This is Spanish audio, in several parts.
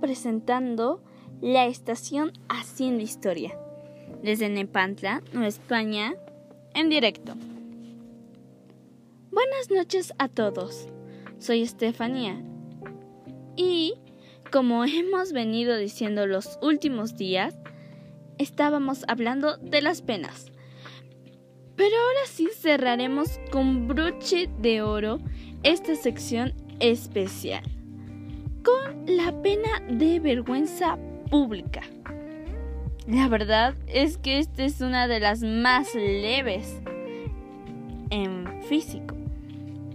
presentando la estación Haciendo Historia desde Nepantla, Nueva España, en directo. Buenas noches a todos. Soy Estefanía y como hemos venido diciendo los últimos días, estábamos hablando de las penas. Pero ahora sí cerraremos con broche de oro esta sección especial con la pena de vergüenza pública. La verdad es que esta es una de las más leves en físico,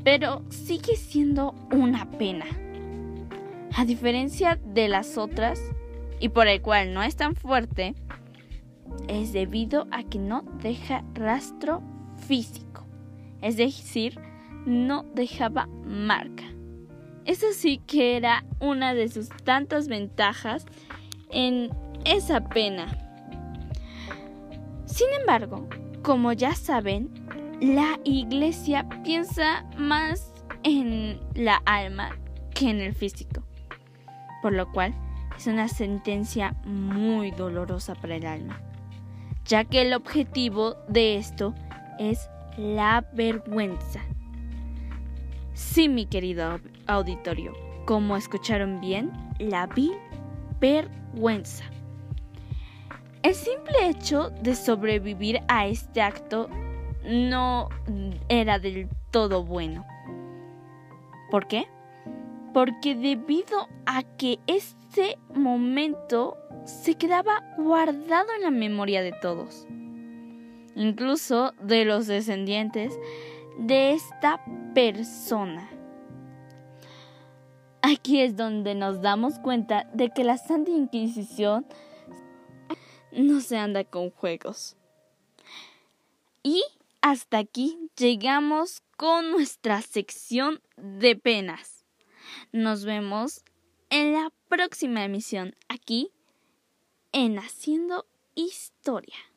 pero sigue siendo una pena. A diferencia de las otras, y por el cual no es tan fuerte, es debido a que no deja rastro físico, es decir, no dejaba marca. Eso sí que era una de sus tantas ventajas en esa pena. Sin embargo, como ya saben, la iglesia piensa más en la alma que en el físico, por lo cual es una sentencia muy dolorosa para el alma, ya que el objetivo de esto es la vergüenza. Sí, mi querido auditorio, como escucharon bien, la vi vergüenza. El simple hecho de sobrevivir a este acto no era del todo bueno. ¿Por qué? Porque debido a que este momento se quedaba guardado en la memoria de todos, incluso de los descendientes de esta persona. Aquí es donde nos damos cuenta de que la Santa Inquisición no se anda con juegos. Y hasta aquí llegamos con nuestra sección de penas. Nos vemos en la próxima emisión aquí en Haciendo Historia.